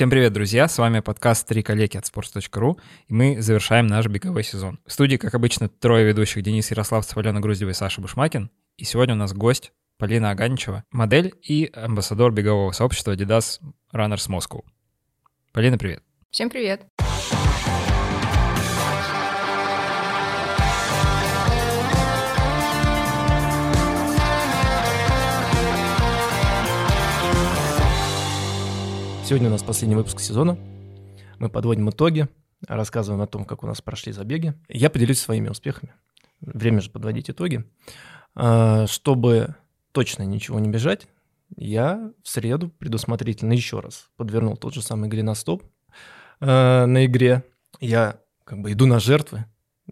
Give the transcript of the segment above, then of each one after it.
Всем привет, друзья! С вами подкаст «Три коллеги» от sports.ru, и мы завершаем наш беговой сезон. В студии, как обычно, трое ведущих Денис Ярославцев, Алена Груздева и Саша Бушмакин. И сегодня у нас гость Полина Аганичева, модель и амбассадор бегового сообщества Adidas Runners Moscow. Полина, привет! Всем привет! Сегодня у нас последний выпуск сезона. Мы подводим итоги, рассказываем о том, как у нас прошли забеги. Я поделюсь своими успехами. Время же подводить итоги. А, чтобы точно ничего не бежать, я в среду предусмотрительно еще раз подвернул тот же самый голеностоп а, на игре. Я как бы иду на жертвы.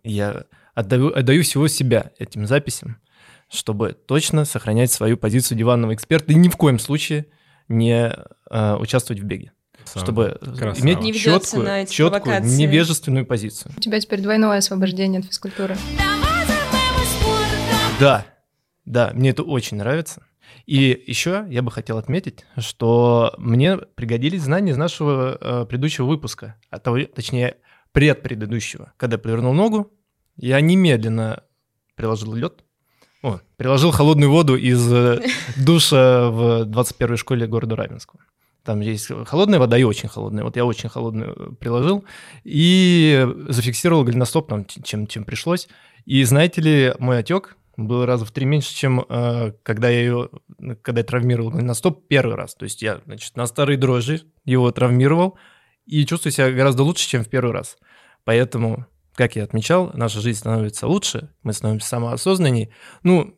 Я отдаю, отдаю всего себя этим записям, чтобы точно сохранять свою позицию диванного эксперта и ни в коем случае – не э, участвовать в беге. Красава. Чтобы Красава. иметь не четкую, четкую невежественную позицию. У тебя теперь двойное освобождение от физкультуры. Да, да, мне это очень нравится. И еще я бы хотел отметить, что мне пригодились знания из нашего э, предыдущего выпуска, а того, точнее, предпредыдущего. Когда я повернул ногу, я немедленно приложил лед, о, приложил холодную воду из э, душа в 21-й школе города Раменского. Там есть холодная вода и очень холодная. Вот я очень холодную приложил и зафиксировал голеностоп там, чем, чем пришлось. И знаете ли, мой отек был раза в три меньше, чем э, когда я ее, когда я травмировал голеностоп первый раз. То есть я, значит, на старые дрожжи его травмировал и чувствую себя гораздо лучше, чем в первый раз. Поэтому как я отмечал, наша жизнь становится лучше, мы становимся самоосознанней. Ну,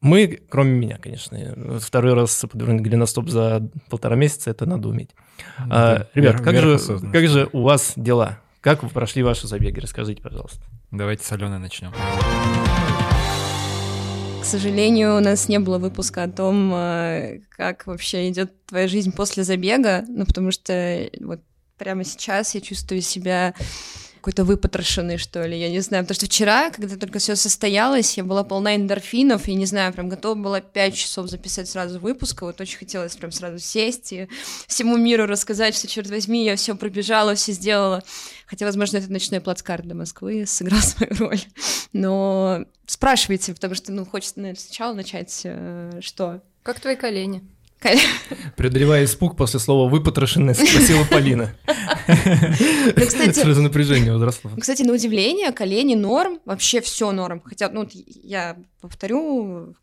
мы, кроме меня, конечно, второй раз подвернуть голеностоп за полтора месяца, это надо уметь. Да, а, ребят, как же, как же у вас дела? Как вы прошли ваши забеги? Расскажите, пожалуйста. Давайте с Аленой начнем. К сожалению, у нас не было выпуска о том, э, как вообще идет твоя жизнь после забега, ну, потому что вот прямо сейчас я чувствую себя какой-то выпотрошенный, что ли, я не знаю, потому что вчера, когда только все состоялось, я была полна эндорфинов, и не знаю, прям готова была пять часов записать сразу выпуск, вот очень хотелось прям сразу сесть и всему миру рассказать, что, черт возьми, я все пробежала, все сделала, хотя, возможно, это ночной плацкарт для Москвы сыграл свою роль, но спрашивайте, потому что, ну, хочется, наверное, сначала начать, э, что? Как твои колени? Преодолевая испуг после слова «выпотрошенная», спросила Полина. Ну, кстати, Сразу напряжение возросло. Кстати, на удивление, колени норм, вообще все норм. Хотя, ну, я повторю,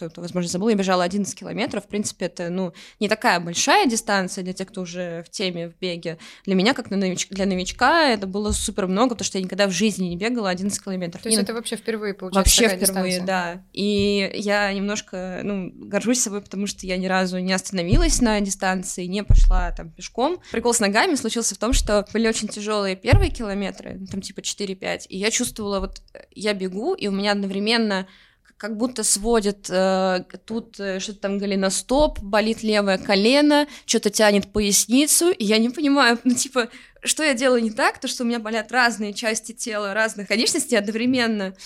кто-то, возможно, забыл, я бежала 11 километров. В принципе, это, ну, не такая большая дистанция для тех, кто уже в теме, в беге. Для меня, как для новичка, это было супер много, потому что я никогда в жизни не бегала 11 километров. То есть и, это вообще впервые, получается, Вообще такая впервые, дистанция. да. И я немножко, ну, горжусь собой, потому что я ни разу не остановилась на дистанции, не пошла там пешком. Прикол с ногами случился в том, что были очень тяжелые первые километры, там типа 4-5, и я чувствовала, вот я бегу, и у меня одновременно как будто сводит э, тут э, что-то там голеностоп, болит левое колено, что-то тянет поясницу, и я не понимаю, ну, типа, что я делаю не так, то, что у меня болят разные части тела, разных конечностей одновременно,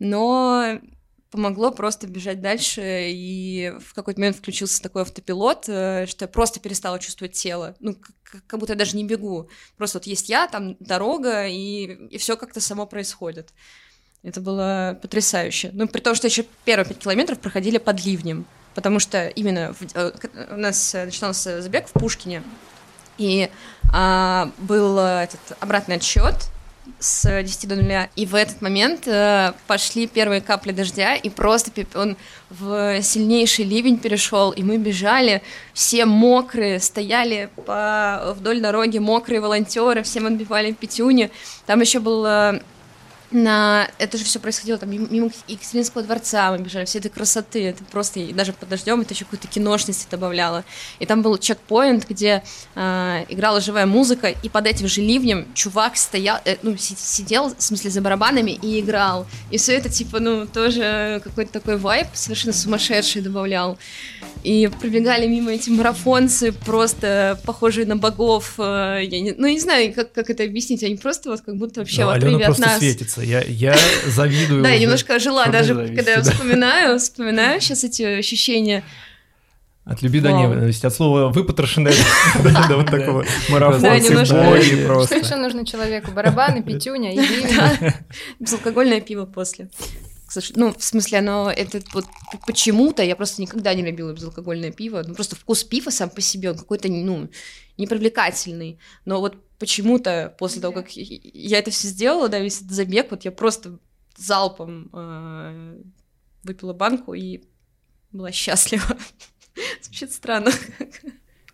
но помогло просто бежать дальше, и в какой-то момент включился такой автопилот, э, что я просто перестала чувствовать тело, ну, как, как будто я даже не бегу, просто вот есть я, там дорога, и, и все как-то само происходит. Это было потрясающе. Ну, при том, что еще первые пять километров проходили под ливнем, потому что именно в, э, у нас э, начинался забег в Пушкине, и а, был этот обратный отсчет с 10 до 0, и в этот момент э, пошли первые капли дождя, и просто он в сильнейший ливень перешел, и мы бежали, все мокрые, стояли по, вдоль дороги мокрые волонтеры, всем отбивали пятюни. Там еще был э, на это же все происходило там мимо Екатеринского дворца, мы бежали, все этой красоты, это просто, и даже под дождем это еще какую-то киношность добавляло. И там был чекпоинт, где э, играла живая музыка, и под этим же ливнем чувак стоял, э, ну, сидел, в смысле, за барабанами и играл. И все это, типа, ну, тоже какой-то такой вайб совершенно сумасшедший добавлял. И пробегали мимо эти марафонцы, просто похожие на богов. Э, я не, ну, не знаю, как, как это объяснить, они просто вот как будто вообще вот привет просто нас. светится нравится. Я, я завидую. Да, я немножко ожила даже, когда я вспоминаю, вспоминаю сейчас эти ощущения. От любви до ненависти, от слова выпотрошенное до вот такого марафонцы боли Что просто. еще нужно человеку? Барабаны, пятюня и. Безалкогольное пиво после. Слушай, ну, в смысле, оно, это вот почему-то, я просто никогда не любила безалкогольное пиво, ну, просто вкус пива сам по себе, он какой-то, ну, непривлекательный, но вот почему-то после того, как я это все сделала, да, весь этот забег, вот я просто залпом э, выпила банку и была счастлива. Звучит странно.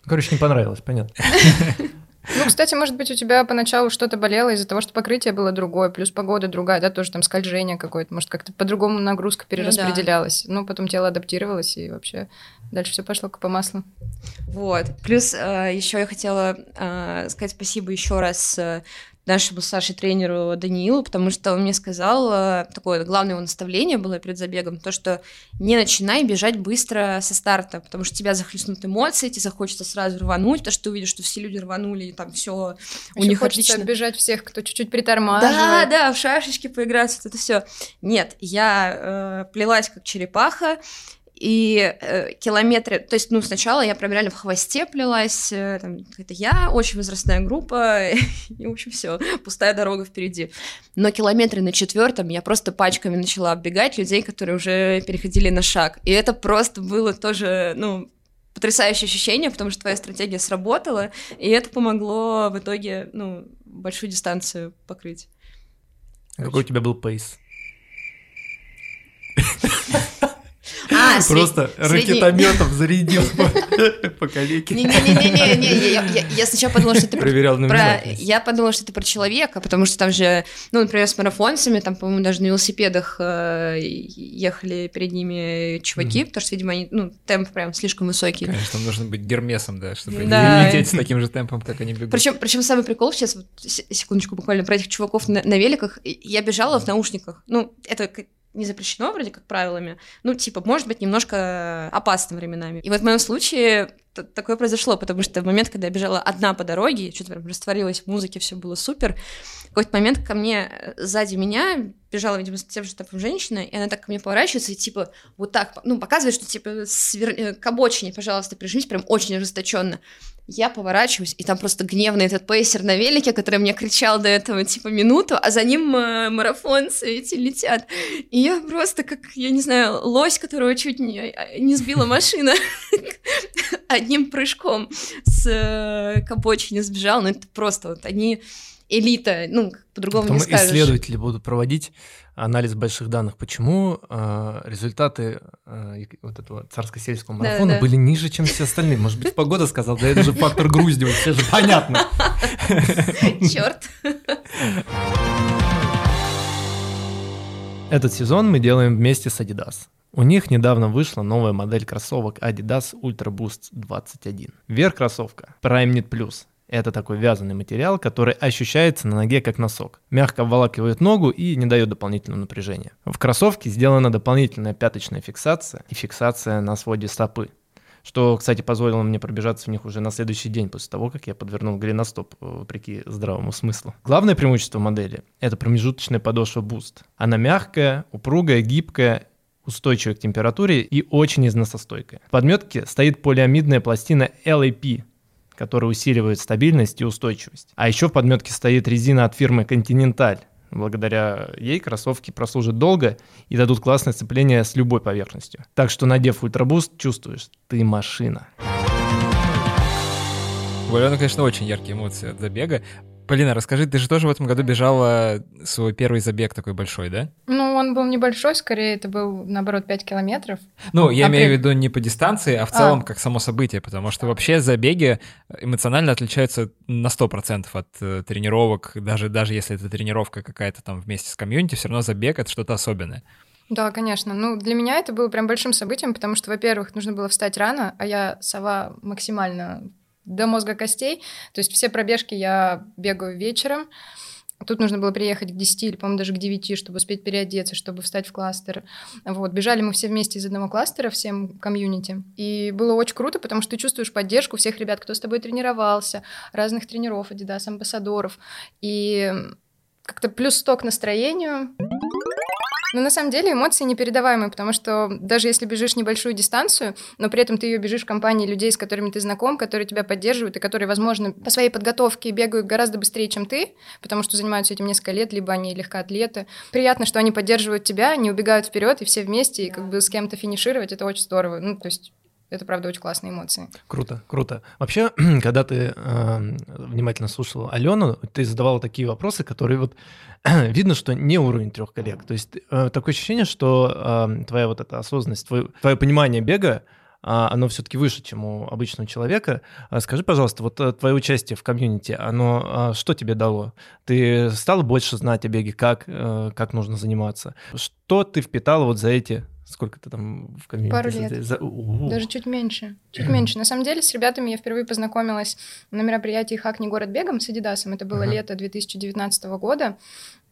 Короче, не понравилось, понятно. Ну, кстати, может быть, у тебя поначалу что-то болело из-за того, что покрытие было другое, плюс погода другая, да, тоже там скольжение какое-то, может, как-то по-другому нагрузка перераспределялась. Ну, потом тело адаптировалось, и вообще дальше все пошло как по маслу. Вот. Плюс еще я хотела э, сказать спасибо еще раз э, нашему Саше тренеру Даниилу, потому что он мне сказал, э, такое главное его наставление было перед забегом, то, что не начинай бежать быстро со старта, потому что тебя захлестнут эмоции, тебе захочется сразу рвануть, то, что ты увидишь, что все люди рванули, и там все у Ещё них хочется отлично. оббежать всех, кто чуть-чуть Да, притормаживает. да, в шашечки поиграть, вот это все. Нет, я э, плелась как черепаха, и э, километры, то есть, ну, сначала я прям реально в хвосте плелась, э, там, это я, очень возрастная группа, и, в общем, все, пустая дорога впереди. Но километры на четвертом я просто пачками начала оббегать людей, которые уже переходили на шаг. И это просто было тоже, ну, потрясающее ощущение, потому что твоя стратегия сработала, и это помогло в итоге, ну, большую дистанцию покрыть. Какой у тебя был пейс? А, Просто средний- ракетометом зарядил по- калеке. Не-не-не-не-не, я, сначала подумала, что ты про... Проверял внимательность. Я подумала, что это про человека, потому что там же, ну, например, с марафонцами, там, по-моему, даже на велосипедах э, ехали перед ними чуваки, потому что, видимо, они, ну, темп прям слишком высокий. Конечно, нужно быть гермесом, да, чтобы не лететь с таким же темпом, как они бегут. Причем, причем самый прикол сейчас, секундочку, буквально про этих чуваков на, великах, я бежала в наушниках. Ну, это не запрещено вроде как правилами. Ну, типа, может быть, немножко опасно временами. И вот в моем случае такое произошло, потому что в момент, когда я бежала одна по дороге, что-то прям растворилась в музыке, все было супер. В какой-то момент ко мне э, сзади меня бежала, видимо, с тем же темпом женщина, и она так ко мне поворачивается и типа вот так, ну, показывает, что типа свер- э, к обочине, пожалуйста, прижмись, прям очень ожесточенно. Я поворачиваюсь, и там просто гневный этот пейсер на велике, который мне кричал до этого типа минуту, а за ним э, марафонцы эти летят. И я просто как, я не знаю, лось, которого чуть не, не сбила машина, одним прыжком с э, к обочине сбежал. Ну это просто вот они элита, ну по-другому не скажешь. исследователи будут проводить анализ больших данных, почему э, результаты э, вот этого царско-сельского Да, марафона да. были ниже, чем все остальные. Может быть, погода сказал, да это же фактор Груздева, все же понятно. Черт. Этот сезон мы делаем вместе с Adidas. У них недавно вышла новая модель кроссовок Adidas Ultra Boost 21. Верх кроссовка Prime Knit Plus. Это такой вязаный материал, который ощущается на ноге как носок. Мягко обволакивает ногу и не дает дополнительного напряжения. В кроссовке сделана дополнительная пяточная фиксация и фиксация на своде стопы. Что, кстати, позволило мне пробежаться в них уже на следующий день после того, как я подвернул голеностоп, э, вопреки здравому смыслу. Главное преимущество модели – это промежуточная подошва Boost. Она мягкая, упругая, гибкая, устойчивая к температуре и очень износостойкая. В подметке стоит полиамидная пластина LAP, которая усиливает стабильность и устойчивость. А еще в подметке стоит резина от фирмы Continental. Благодаря ей кроссовки прослужат долго и дадут классное сцепление с любой поверхностью. Так что, надев ультрабуст, чувствуешь, ты машина. У Алены, конечно, очень яркие эмоции от забега. Полина, расскажи, ты же тоже в этом году бежала свой первый забег такой большой, да? Ну, он был небольшой, скорее, это был, наоборот, 5 километров. Ну, я А имею в виду не по дистанции, а в А. целом как само событие, потому что вообще забеги эмоционально отличаются на 100% от э, тренировок, даже, даже если это тренировка какая-то там вместе с комьюнити, все равно забег — это что-то особенное. Да, конечно. Ну, для меня это было прям большим событием, потому что, во-первых, нужно было встать рано, а я сова максимально до мозга костей. То есть все пробежки я бегаю вечером. Тут нужно было приехать к 10 или, по-моему, даже к 9, чтобы успеть переодеться, чтобы встать в кластер. Вот. Бежали мы все вместе из одного кластера, всем комьюнити. И было очень круто, потому что ты чувствуешь поддержку всех ребят, кто с тобой тренировался, разных тренеров, Adidas, амбассадоров. И как-то плюс 100 к настроению. Но на самом деле эмоции непередаваемые, потому что даже если бежишь небольшую дистанцию, но при этом ты ее бежишь в компании людей, с которыми ты знаком, которые тебя поддерживают и которые, возможно, по своей подготовке бегают гораздо быстрее, чем ты, потому что занимаются этим несколько лет, либо они легкоатлеты. Приятно, что они поддерживают тебя, не убегают вперед, и все вместе, и как бы с кем-то финишировать, это очень здорово. Ну, то есть это, правда, очень классные эмоции. Круто, круто. Вообще, когда ты э, внимательно слушал Алену, ты задавала такие вопросы, которые вот видно, что не уровень трех коллег. То есть э, такое ощущение, что э, твоя вот эта осознанность, твое, твое понимание бега, а, оно все-таки выше, чем у обычного человека. А скажи, пожалуйста, вот э, твое участие в комьюнити, оно а, что тебе дало? Ты стал больше знать о беге, как, э, как нужно заниматься? Что ты впитал вот за эти Сколько ты там в комьюнити? Пару лет. За... Даже чуть меньше. Чуть меньше. На самом деле, с ребятами я впервые познакомилась на мероприятии «Хак не город бегом» с Адидасом. Это было uh-huh. лето 2019 года.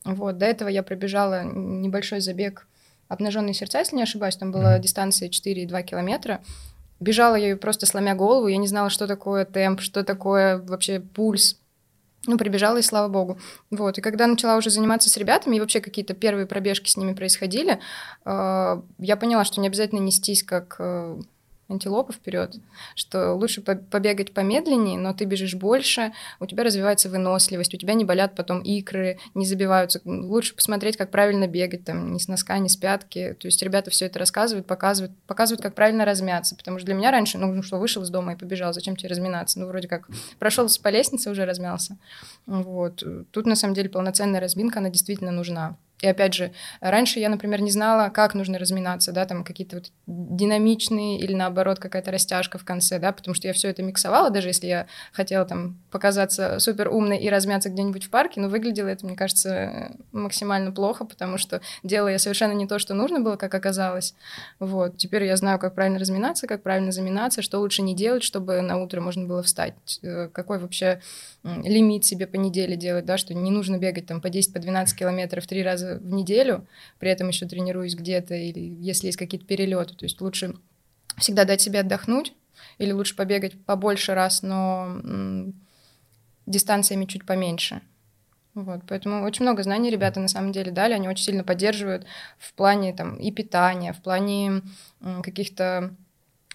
Вот, до этого я пробежала небольшой забег «Обнаженные сердца», если не ошибаюсь. Там была uh-huh. дистанция 4,2 километра. Бежала я просто сломя голову. Я не знала, что такое темп, что такое вообще пульс ну, прибежала, и слава богу. Вот, и когда начала уже заниматься с ребятами, и вообще какие-то первые пробежки с ними происходили, э, я поняла, что не обязательно нестись как э, антилопа вперед, что лучше побегать помедленнее, но ты бежишь больше, у тебя развивается выносливость, у тебя не болят потом икры, не забиваются. Лучше посмотреть, как правильно бегать, там, ни с носка, ни с пятки. То есть ребята все это рассказывают, показывают, показывают, как правильно размяться. Потому что для меня раньше, ну, что, вышел из дома и побежал, зачем тебе разминаться? Ну, вроде как прошел по лестнице, уже размялся. Вот. Тут, на самом деле, полноценная разминка, она действительно нужна. И опять же, раньше я, например, не знала, как нужно разминаться, да, там какие-то вот динамичные или наоборот какая-то растяжка в конце, да, потому что я все это миксовала, даже если я хотела там показаться супер умной и размяться где-нибудь в парке, но выглядело это, мне кажется, максимально плохо, потому что делала я совершенно не то, что нужно было, как оказалось. Вот. Теперь я знаю, как правильно разминаться, как правильно заминаться, что лучше не делать, чтобы на утро можно было встать, э, какой вообще лимит себе по неделе делать, да, что не нужно бегать там по 10, по 12 километров три раза в неделю, при этом еще тренируюсь где-то, или если есть какие-то перелеты, то есть лучше всегда дать себе отдохнуть, или лучше побегать побольше раз, но м, дистанциями чуть поменьше. Вот, поэтому очень много знаний ребята на самом деле дали, они очень сильно поддерживают в плане там и питания, в плане м, каких-то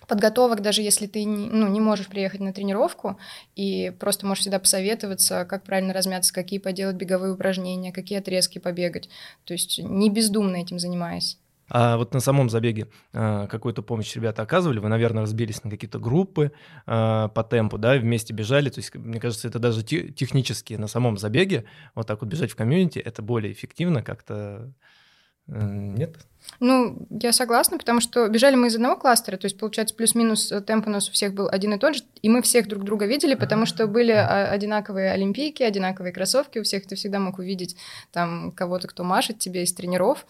подготовок, даже если ты не, ну, не можешь приехать на тренировку, и просто можешь всегда посоветоваться, как правильно размяться, какие поделать беговые упражнения, какие отрезки побегать. То есть не бездумно этим занимаясь. А вот на самом забеге а, какую-то помощь ребята оказывали? Вы, наверное, разбились на какие-то группы а, по темпу, да, вместе бежали. То есть, мне кажется, это даже технически на самом забеге вот так вот бежать в комьюнити, это более эффективно как-то нет? Ну, я согласна, потому что бежали мы из одного кластера, то есть, получается, плюс-минус э, темп у нас у всех был один и тот же, и мы всех друг друга видели, потому что были а, одинаковые олимпийки, одинаковые кроссовки, у всех ты всегда мог увидеть там кого-то, кто машет тебе из тренеров.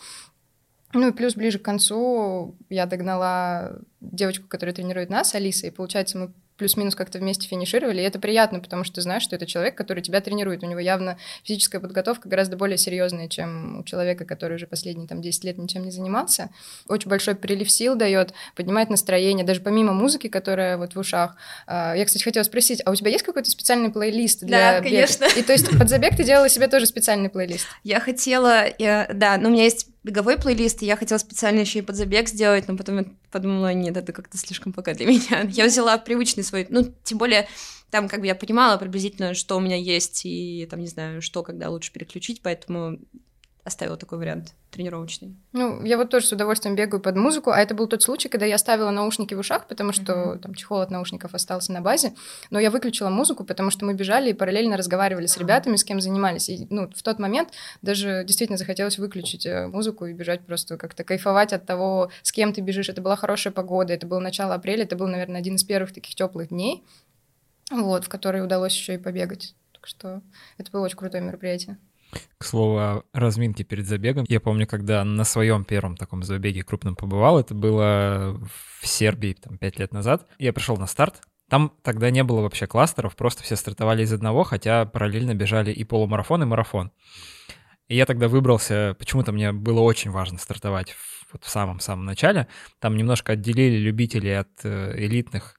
Ну и плюс ближе к концу я догнала девочку, которая тренирует нас, Алиса, и получается мы плюс-минус как-то вместе финишировали, и это приятно, потому что ты знаешь, что это человек, который тебя тренирует, у него явно физическая подготовка гораздо более серьезная, чем у человека, который уже последние там 10 лет ничем не занимался. Очень большой прилив сил дает, поднимает настроение, даже помимо музыки, которая вот в ушах. А, я, кстати, хотела спросить, а у тебя есть какой-то специальный плейлист для Да, бега? конечно. И то есть под забег ты делала себе тоже специальный плейлист? Я хотела, я, да, ну у меня есть беговой плейлист, и я хотела специально еще и под забег сделать, но потом я подумала, нет, это как-то слишком пока для меня. Я взяла привычный свой, ну, тем более, там как бы я понимала приблизительно, что у меня есть, и там, не знаю, что, когда лучше переключить, поэтому оставила такой вариант тренировочный. Ну, я вот тоже с удовольствием бегаю под музыку, а это был тот случай, когда я ставила наушники в ушах, потому что mm-hmm. там чехол от наушников остался на базе, но я выключила музыку, потому что мы бежали и параллельно разговаривали с ребятами, с кем занимались, и ну, в тот момент даже действительно захотелось выключить э, музыку и бежать просто как-то кайфовать от того, с кем ты бежишь. Это была хорошая погода, это было начало апреля, это был, наверное, один из первых таких теплых дней, вот, в который удалось еще и побегать. Так что это было очень крутое мероприятие. К слову о разминке перед забегом. Я помню, когда на своем первом таком забеге крупном побывал, это было в Сербии там пять лет назад. Я пришел на старт, там тогда не было вообще кластеров, просто все стартовали из одного, хотя параллельно бежали и полумарафон, и марафон. И я тогда выбрался, почему-то мне было очень важно стартовать вот в самом-самом начале. Там немножко отделили любителей от э, элитных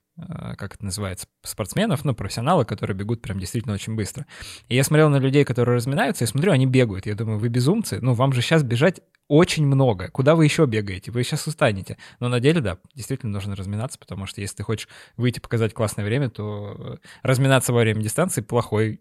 как это называется, спортсменов, ну, профессионалы, которые бегут прям действительно очень быстро. И я смотрел на людей, которые разминаются, и смотрю, они бегают. Я думаю, вы безумцы, ну, вам же сейчас бежать очень много. Куда вы еще бегаете? Вы сейчас устанете. Но на деле, да, действительно нужно разминаться, потому что если ты хочешь выйти показать классное время, то э, разминаться во время дистанции плохой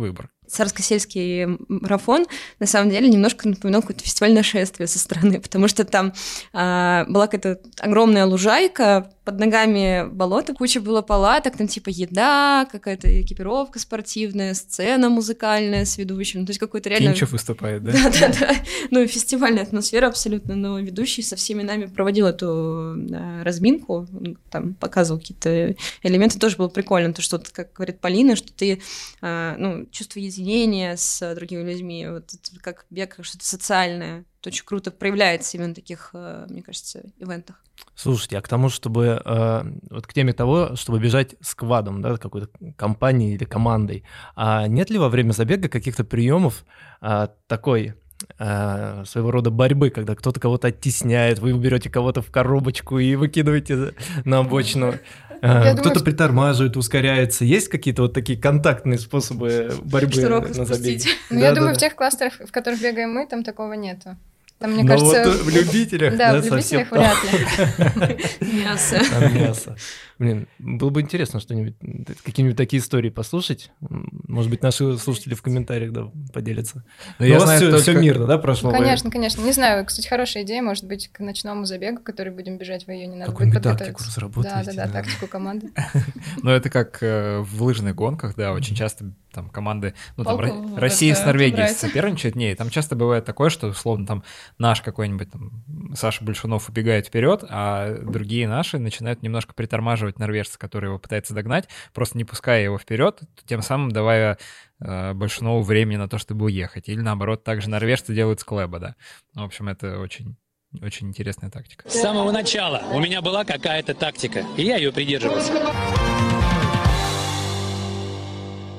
выбор. Царско-сельский марафон на самом деле немножко напоминал какой-то фестиваль нашествия со стороны, потому что там а, была какая-то огромная лужайка, под ногами болото, куча было палаток, там типа еда, какая-то экипировка спортивная, сцена музыкальная с ведущим, ну, то есть какой-то реально... Кинчев выступает, да? Да-да-да, ну фестивальная атмосфера абсолютно, но ведущий со всеми нами проводил эту да, разминку, там показывал какие-то элементы, тоже было прикольно, то, что, как говорит Полина, что ты, а, ну, чувство единения с другими людьми, вот как бег, что-то социальное, это очень круто проявляется именно в таких, э, мне кажется, ивентах. Слушайте, а к тому, чтобы э, вот к теме того, чтобы бежать с квадом, да, какой-то компанией или командой, а нет ли во время забега каких-то приемов э, такой своего рода борьбы, когда кто-то кого-то оттесняет, вы берете кого-то в коробочку и выкидываете на обочину? Кто-то притормаживает, ускоряется. Есть какие-то вот такие контактные способы борьбы на забеге? распустить. Ну, я думаю, в тех кластерах, в которых бегаем мы, там такого нету. Там, мне Но кажется... вот в любителях, Да, да, в совсем любителях вряд ли. Мясо. Мясо. Блин, было бы интересно что-нибудь, какие-нибудь такие истории послушать. Может быть, наши слушатели в комментариях да, поделятся. Но Но я у вас знаю все, только- мирно, да, прошло? Вы- Конечно, конечно. Не знаю, кстати, хорошая идея, может быть, к ночному забегу, который будем бежать в июне, надо будет Какую-нибудь тактику подготовиться. разработаете. Да, да, да, тактику команды. Ну, это как э, в лыжных гонках, да, очень часто там команды, ну, там Россия с Норвегией брать. соперничают, не, там часто бывает такое, что, условно, там наш какой-нибудь там Саша Большунов убегает вперед, а другие наши начинают немножко притормаживать норвежца, который его пытается догнать, просто не пуская его вперед, тем самым давая э, Большунову времени на то, чтобы уехать. Или наоборот, также норвежцы делают с Клэба, да. Ну, В общем, это очень очень интересная тактика. С самого начала у меня была какая-то тактика, и я ее придерживался.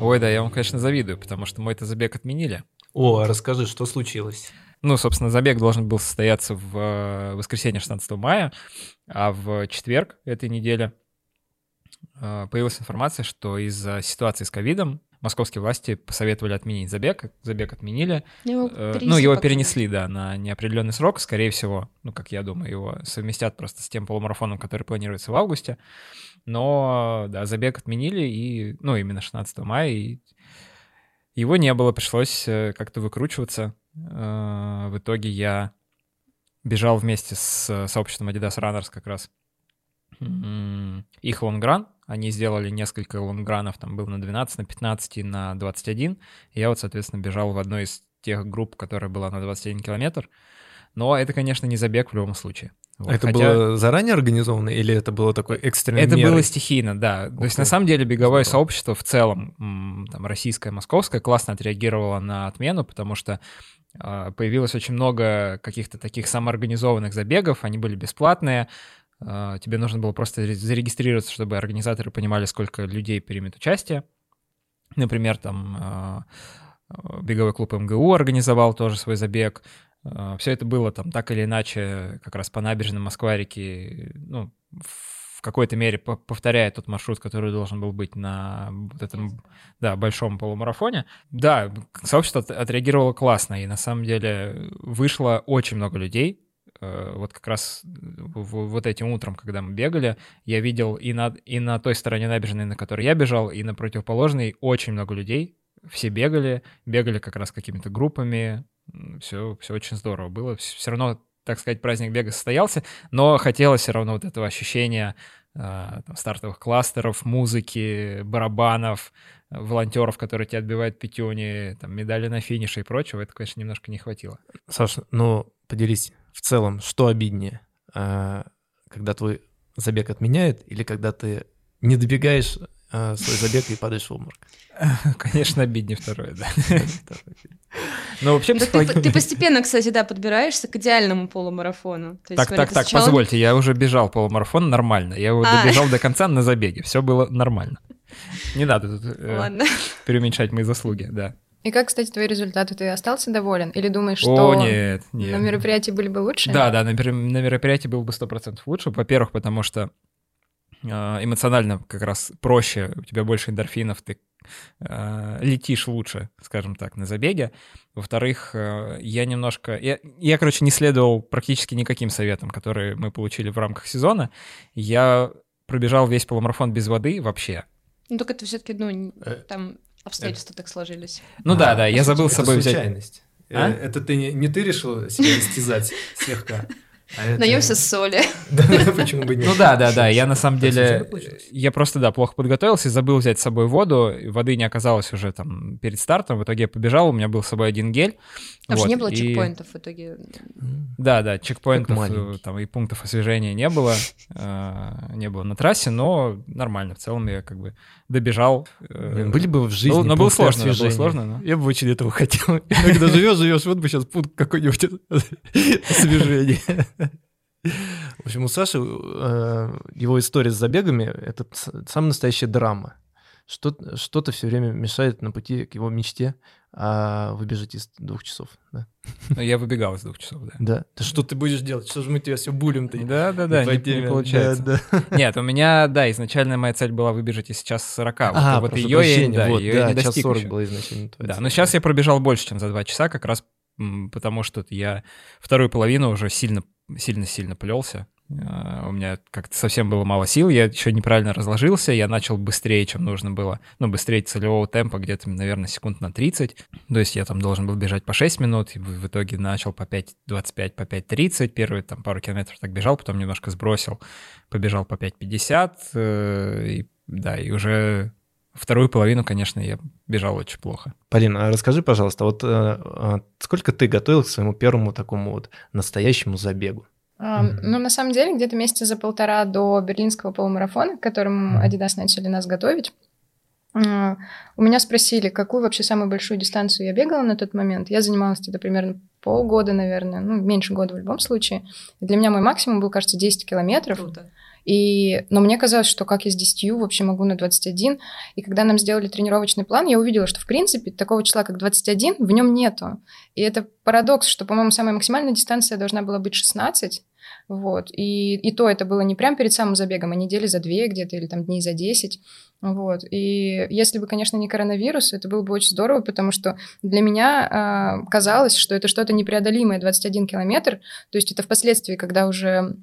Ой, да, я вам, конечно, завидую, потому что мой-то забег отменили. О, а расскажи, что случилось? Ну, собственно, забег должен был состояться в э, воскресенье 16 мая, а в четверг этой недели э, появилась информация, что из-за ситуации с ковидом московские власти посоветовали отменить забег. Забег отменили. Его Э, перенесли Ну, его пока. перенесли, да, на неопределенный срок, скорее всего, ну, как я думаю, его совместят просто с тем полумарафоном, который планируется в августе. Но, да, забег отменили, и, ну, именно 16 мая, и его не было, пришлось э, как-то выкручиваться. Э, В итоге я бежал вместе с сообществом Adidas Runners как раз их лонгран. Они сделали несколько лонгранов, там был на 12, на 15 и на 21. И я вот, соответственно, бежал в одной из тех групп, которая была на 21 километр. Но это, конечно, не забег в любом случае. Вот, это хотя- было заранее организовано или это было такой экстренный это мерой? было стихийно, да. То Ух есть, ты. на самом деле, беговое Здорово. сообщество в целом, там, российское, московское, классно отреагировало на отмену, потому что а, появилось очень много каких-то таких самоорганизованных забегов, они были бесплатные, а, тебе нужно было просто ре- зарегистрироваться, чтобы организаторы понимали, сколько людей примет участие. Например, там а, беговой клуб МГУ организовал тоже свой забег. Все это было там так или иначе как раз по набережной Москва-реки, ну, в какой-то мере по- повторяет тот маршрут, который должен был быть на вот этом, да, большом полумарафоне. Да, сообщество от- отреагировало классно, и на самом деле вышло очень много людей. Э, Вот как раз в- вот этим утром, когда мы бегали, я видел и на, и на той стороне набережной, на которой я бежал, и на противоположной очень много людей. Все бегали, бегали как раз какими-то группами. Все, все очень здорово было. Все равно, так сказать, праздник бега состоялся, но хотелось все равно вот этого ощущения э, там, стартовых кластеров, музыки, барабанов, э, волонтеров, которые тебя отбивают пятюни, там, медали на финише и прочего. Это, конечно, немножко не хватило. Саша, ну поделись в целом, что обиднее, а, когда твой забег отменяют или когда ты не добегаешь а, свой забег и падаешь в обморок? Конечно, обиднее второе, да. Но вообще Да ты, психологи- ты постепенно, кстати, да, подбираешься к идеальному полумарафону. То есть, Так, смотри, так, так, сначала- позвольте, я уже бежал полумарафон нормально. Я его А. добежал до конца на забеге. Все было нормально. Не надо тут э, Ладно. преуменьшать мои заслуги, да. И как, кстати, твои результаты? Ты остался доволен? Или думаешь, что О, нет, нет. на мероприятии были бы лучше? Да, да, на, на мероприятии было бы 100% лучше. Во-первых, потому что э, эмоционально как раз проще, у тебя больше эндорфинов, ты летишь лучше, скажем так, на забеге. Во-вторых, э, я немножко... Я, я, короче, не следовал практически никаким советам, которые мы получили в рамках сезона. Я пробежал весь полумарафон без воды вообще. Ну, только это все-таки, ну, Э, там обстоятельства так сложились. Ну да, А, да, я забыл с собой взять... случайность. А? Э, Это ты не, не ты решил себя истязать слегка. А это- Наемся соли. Да, почему бы нет? Ну да, да, да. Я на самом деле, я просто, да, плохо подготовился, забыл взять с собой воду, воды не оказалось уже там перед стартом, в итоге я побежал, у меня был с собой один гель. Там же Вот, не было и- чекпоинтов в итоге. Да, да, чекпоинтов э, там и пунктов освежения не было, э, не было на трассе, но нормально, в целом я как бы добежал. э, были бы в жизни но было сложно, было сложно, но- Я бы очень этого хотел. Иногда живешь, живешь, вот бы сейчас пункт какой-нибудь освежения. В общем, у Саши э, его история с забегами — это самая настоящая драма. Что- Что-то все время мешает на пути к его мечте, а вы бежите из двух часов. Да? Ну, Я выбегал из двух часов, да. да. Да что ты будешь делать? Что же мы тебя все булим-то? Да, да, да, не, не получается. Да, да. Нет, у меня, да, изначально моя цель была выбежать из час 40. Вот, А, вот прошу ее я, да, вот, я да, не час достиг 40 ещё. была изначально Да, но сейчас я пробежал больше, чем за два часа, как раз потому что я вторую половину уже сильно, сильно-сильно плелся. А, У меня как-то совсем было мало сил, я еще неправильно разложился, я начал быстрее, чем нужно было, ну, быстрее целевого темпа, где-то, наверное, секунд на 30, то есть я там должен был бежать по 6 минут, и в итоге начал по 5.25, по 5.30, первые там пару километров так бежал, потом немножко сбросил, побежал по 5.50, э, и, да, и уже вторую половину, конечно, я бежал очень плохо. Полина, расскажи, пожалуйста, вот э, а, сколько ты готовил к своему первому такому вот настоящему забегу? А, Ну, на самом деле, где-то месяца за полтора до берлинского полумарафона, к которому Adidas начали нас готовить, а, у меня спросили, какую вообще самую большую дистанцию я бегала на тот момент. Я занималась где-то примерно полгода, наверное, ну, меньше года в любом случае. Для меня мой максимум был, кажется, 10 километров. Круто. И, но мне казалось, что как я с 10 вообще могу на 21. И когда нам сделали тренировочный план, я увидела, что, в принципе, такого числа, как 21, в нем нету. И это парадокс, что, по-моему, самая максимальная дистанция должна была быть 16. Вот. И, и то это было не прям перед самым забегом, а недели за две где-то или там дней за 10. Вот. И если бы, конечно, не коронавирус, это было бы очень здорово, потому что для меня э, казалось, что это что-то непреодолимое 21 километр. То есть это впоследствии, когда уже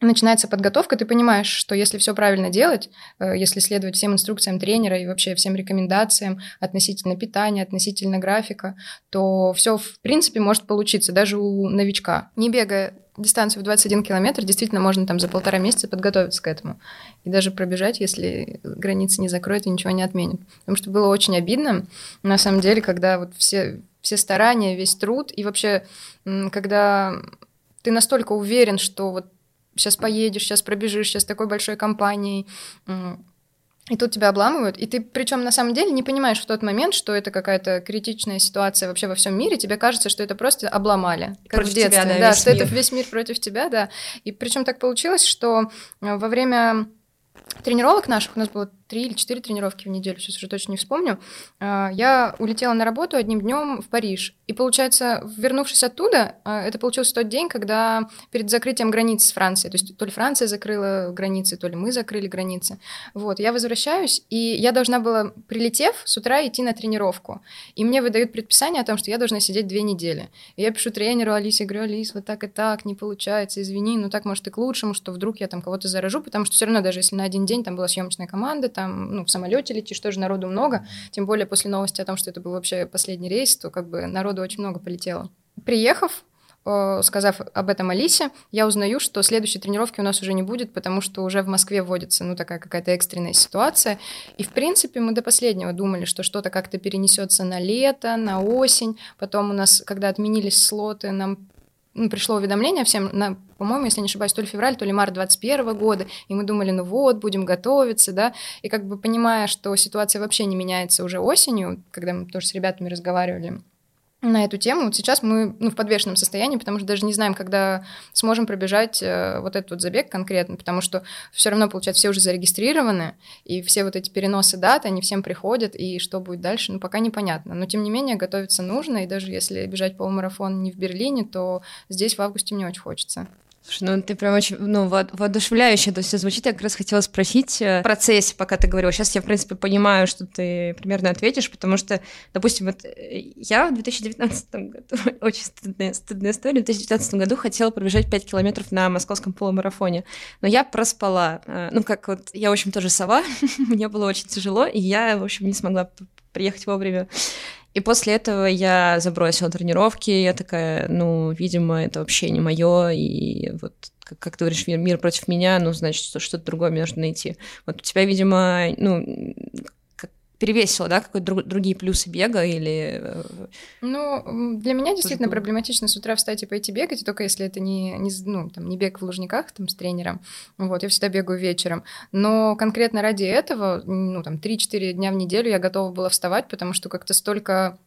начинается подготовка, ты понимаешь, что если все правильно делать, э, если следовать всем инструкциям тренера и вообще всем рекомендациям относительно питания, относительно графика, то все в принципе может получиться даже у новичка. Не бегая дистанцию в 21 километр, действительно можно там за полтора месяца подготовиться к этому. И даже пробежать, если границы не закроют и ничего не отменят. Потому что было очень обидно, на самом деле, когда вот все, все старания, весь труд, и вообще, когда ты настолько уверен, что вот сейчас поедешь, сейчас пробежишь, сейчас такой большой компанией, и тут тебя обламывают, и ты, причем на самом деле не понимаешь в тот момент, что это какая-то критичная ситуация вообще во всем мире, тебе кажется, что это просто обломали, как Против в детстве, тебя, да, да, что мир. это весь мир против тебя, да. И причем так получилось, что э, во время тренировок наших, у нас было три или четыре тренировки в неделю, сейчас уже точно не вспомню, а, я улетела на работу одним днем в Париж. И получается, вернувшись оттуда, а, это получился тот день, когда перед закрытием границ с Францией, то есть то ли Франция закрыла границы, то ли мы закрыли границы. Вот, я возвращаюсь, и я должна была, прилетев, с утра идти на тренировку. И мне выдают предписание о том, что я должна сидеть две недели. И я пишу тренеру Алисе, говорю, Алис, вот так и так, не получается, извини, ну так, может, и к лучшему, что вдруг я там кого-то заражу, потому что все равно, даже если на один день там была съемочная команда, там, ну, в самолете летишь, тоже народу много, тем более после новости о том, что это был вообще последний рейс, то как бы народу очень много полетело. Приехав, э, сказав об этом Алисе, я узнаю, что следующей тренировки у нас уже не будет, потому что уже в Москве вводится, ну, такая какая-то экстренная ситуация. И, в принципе, мы до последнего думали, что что-то как-то перенесется на лето, на осень. Потом у нас, когда отменились слоты, нам ну, пришло уведомление всем, на, по-моему, если не ошибаюсь, то ли февраль, то ли март 21 года, и мы думали, ну вот, будем готовиться, да, и как бы понимая, что ситуация вообще не меняется уже осенью, когда мы тоже с ребятами разговаривали на эту тему, вот сейчас мы ну, в подвешенном состоянии, потому что даже не знаем, когда сможем пробежать э, вот этот вот забег конкретно, потому что все равно, получается, все уже зарегистрированы, и все вот эти переносы дат, они всем приходят, и что будет дальше, ну, пока непонятно. Но, тем не менее, готовиться нужно, и даже если бежать полумарафон не в Берлине, то здесь в августе мне очень хочется. Слушай, ну ты прям очень, ну, во- воодушевляюще это все звучит. Я как раз хотела спросить э, в процессе, пока ты говорил. Сейчас я, в принципе, понимаю, что ты примерно ответишь, потому что, допустим, вот э, я в 2019 году, очень стыдная, стыдная история, в 2019 году хотела пробежать 5 километров на московском полумарафоне, но я проспала. Э, Ну, как вот, я, в общем, тоже сова, мне было очень тяжело, и я, в общем, не смогла приехать вовремя. И после этого я забросила тренировки, я такая, ну, видимо, это вообще не мое, и вот как, как ты говоришь, мир, мир против меня, ну, значит, что, что-то другое мне нужно найти. Вот у тебя, видимо, ну, перевесило, да, какие-то друг, другие плюсы бега или... э, Ну, для меня действительно было. проблематично с утра встать и пойти бегать, только если это не, не, ну, там, не бег в Лужниках там, с тренером. Вот, я всегда бегаю вечером. Но конкретно ради этого, ну, там, 3-4 дня в неделю я готова была вставать, потому что как-то столько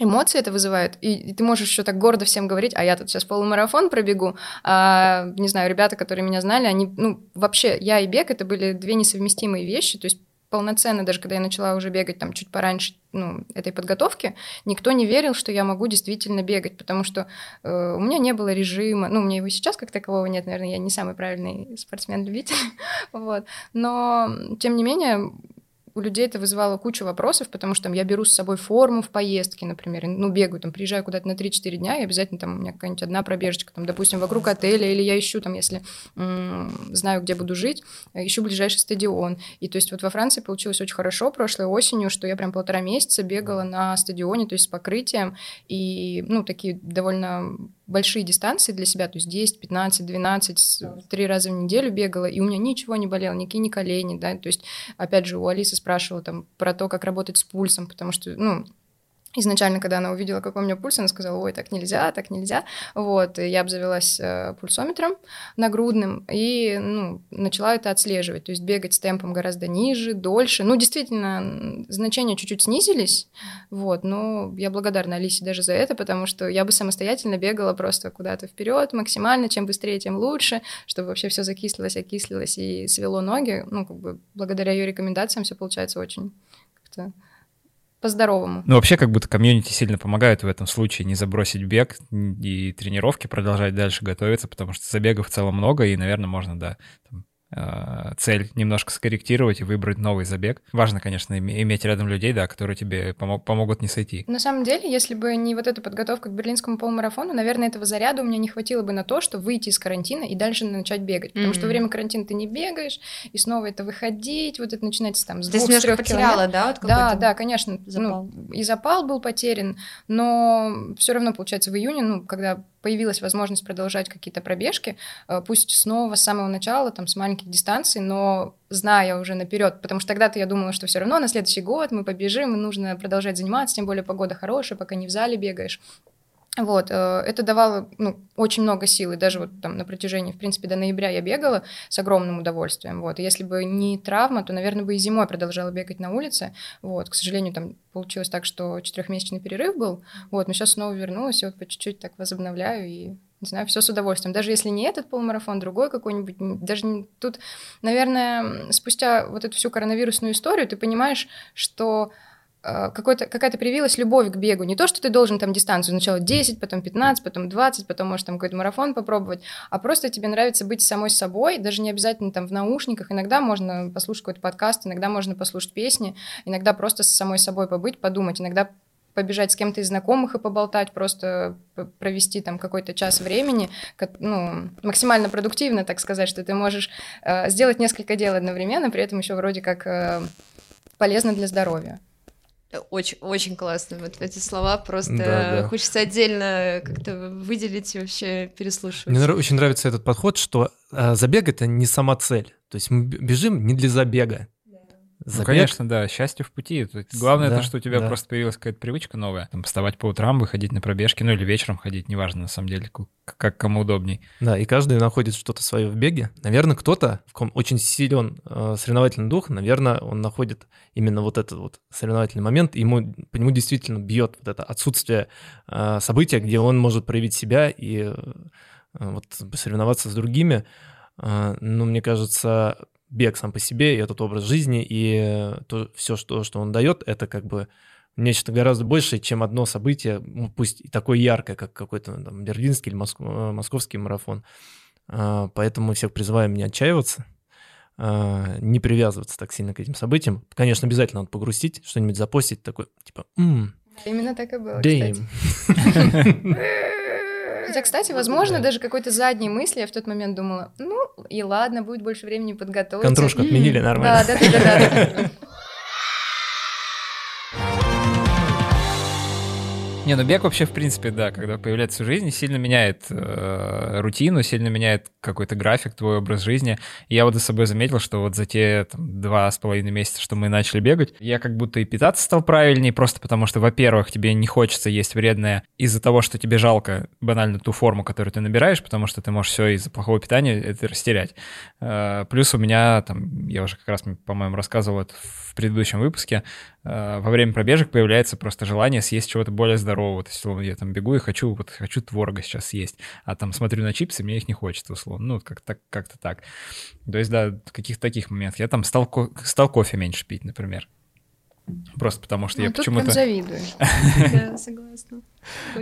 эмоций это вызывает, и, и ты можешь еще так гордо всем говорить, а я тут сейчас полумарафон пробегу, а, не знаю, ребята, которые меня знали, они, ну, вообще, я и бег, это были две несовместимые вещи, то есть полноценно, даже когда я начала уже бегать там чуть пораньше ну, этой подготовки, никто не верил, что я могу действительно бегать, потому что э, у меня не было режима, ну, у меня его сейчас как такового нет, наверное, я не самый правильный спортсмен-любитель, вот, но, тем не менее, у людей это вызывало кучу вопросов, потому что там, я беру с собой форму в поездке, например, ну, бегаю, там, приезжаю куда-то на 3-4 дня, и обязательно там у меня какая-нибудь одна пробежечка, там, допустим, вокруг отеля, или я ищу, там, если знаю, где буду жить, ищу ближайший стадион. И то есть вот во Франции получилось очень хорошо прошлой осенью, что я прям полтора месяца бегала на стадионе, то есть с покрытием, и, ну, такие довольно большие дистанции для себя, то есть 10, 15, 12, с- три раза в неделю бегала, и у меня ничего не болело, никакие не колени, да, то есть, опять же, у Алисы спрашивала там про то, как работать с пульсом, потому что, ну, Изначально, когда она увидела, какой у меня пульс, она сказала, ой, так нельзя, так нельзя. Вот, и я обзавелась э, пульсометром нагрудным и ну, начала это отслеживать. То есть бегать с темпом гораздо ниже, дольше. Ну, действительно, значения чуть-чуть снизились, вот, но я благодарна Алисе даже за это, потому что я бы самостоятельно бегала просто куда-то вперед максимально, чем быстрее, тем лучше, чтобы вообще все закислилось, окислилось и свело ноги. Ну, как бы благодаря ее рекомендациям все получается очень как-то по-здоровому. Ну, вообще, как будто комьюнити сильно помогает в этом случае не забросить бег и тренировки, продолжать дальше готовиться, потому что забегов в целом много, и, наверное, можно, да, там, цель немножко скорректировать и выбрать новый забег. Важно, конечно, име- иметь рядом людей, да, которые тебе помо- помогут не сойти. На самом деле, если бы не вот эта подготовка к берлинскому полумарафону, наверное, этого заряда у меня не хватило бы на то, чтобы выйти из карантина и дальше начать бегать. Потому что во время карантина ты не бегаешь, и снова это выходить, вот это начинается там с Ты двух немножко трех потеряла, да, вот Да, какой-то да, конечно. запал. Ну, и запал был потерян, но все равно, получается, в июне, ну, когда появилась возможность продолжать какие-то пробежки, э, пусть снова с самого начала, там, с маленьких дистанций, но зная уже наперед, потому что тогда-то я думала, что все равно на следующий год мы побежим, и нужно продолжать заниматься, тем более погода хорошая, пока не в зале бегаешь. Вот, э, это давало ну, очень много сил, и даже вот там на протяжении, в принципе, до ноября я бегала с огромным удовольствием, вот, и если бы не травма, то, наверное, бы и зимой продолжала бегать на улице, вот, к сожалению, там получилось так, что четырехмесячный перерыв был, вот, но сейчас снова вернулась, и вот по чуть-чуть так возобновляю, и не знаю, все с удовольствием. Даже если не этот полумарафон, другой какой-нибудь, даже не- тут, наверное, спустя вот эту всю коронавирусную историю, ты понимаешь, что какая-то привилась любовь к бегу. Не то, что ты должен там дистанцию сначала 10, потом 15, потом 20, потом можешь там какой-то марафон попробовать, а просто тебе нравится быть самой собой, даже не обязательно там в наушниках. Иногда можно послушать какой-то подкаст, иногда можно послушать песни, иногда просто с самой собой побыть, подумать, иногда побежать с кем-то из знакомых и поболтать, просто провести там какой-то час времени, ну, максимально продуктивно, так сказать, что ты можешь э, сделать несколько дел одновременно, при этом еще вроде как э, полезно для здоровья. Очень, очень классно. Вот эти слова просто Да, да. хочется отдельно как-то выделить и вообще переслушивать. Мне очень нравится этот подход, что э, забег это не сама цель. То есть мы бежим не для забега. Ну, Забег- конечно, да, счастье в пути. Главное, Да, это, что у тебя да. просто появилась какая-то привычка новая. Там, вставать по утрам, выходить на пробежки, ну или вечером ходить, неважно, на самом деле, как кому удобней. Да, и каждый находит что-то свое в беге. Наверное, кто-то, в ком очень силен э, соревновательный дух, наверное, он находит именно вот этот вот соревновательный момент, и ему, по нему действительно бьет вот это отсутствие э, события, где он может проявить себя и э, вот соревноваться с другими. Э, ну, мне кажется, бег сам по себе, и этот образ жизни, и э, то, все, что, что он дает, это как бы нечто гораздо большее, чем одно событие, ну, пусть и такое яркое, как какой-то там, берлинский или моск- э, московский марафон. А, Поэтому мы всех призываем не отчаиваться, а, не привязываться так сильно к этим событиям. Конечно, обязательно надо погрустить, что-нибудь запостить, такой, типа, «М, Именно так и было, damn». кстати. Хотя, кстати, возможно, даже какой-то задней мысли я в тот момент думала, ну, и ладно, будет больше времени подготовиться. Контрольку отменили, нормально. Да, да, да, да, Не, ну бег вообще, в принципе, да, когда появляется в жизни, сильно меняет э, рутину, сильно меняет какой-то график, твой образ жизни. И я вот за собой заметил, что вот за те там, два с половиной месяца, что мы начали бегать, я как будто и питаться стал правильнее, просто потому что, во-первых, тебе не хочется есть вредное из-за того, что тебе жалко банально ту форму, которую ты набираешь, потому что ты можешь все из-за плохого питания это растерять. Э, плюс у меня, там, я уже как раз, по-моему, рассказывал это в предыдущем выпуске, э, во время пробежек появляется просто желание съесть чего-то более здорового. То есть, условно, я там бегу и хочу, вот, хочу творога сейчас съесть, а там смотрю на чипсы, мне их не хочется, условно. Ну, как так, как-то так. То есть, да, каких-то таких моментах. Я там стал, ко- стал кофе меньше пить, например. Просто потому что Ну, я почему-то... завидую. Да, согласна.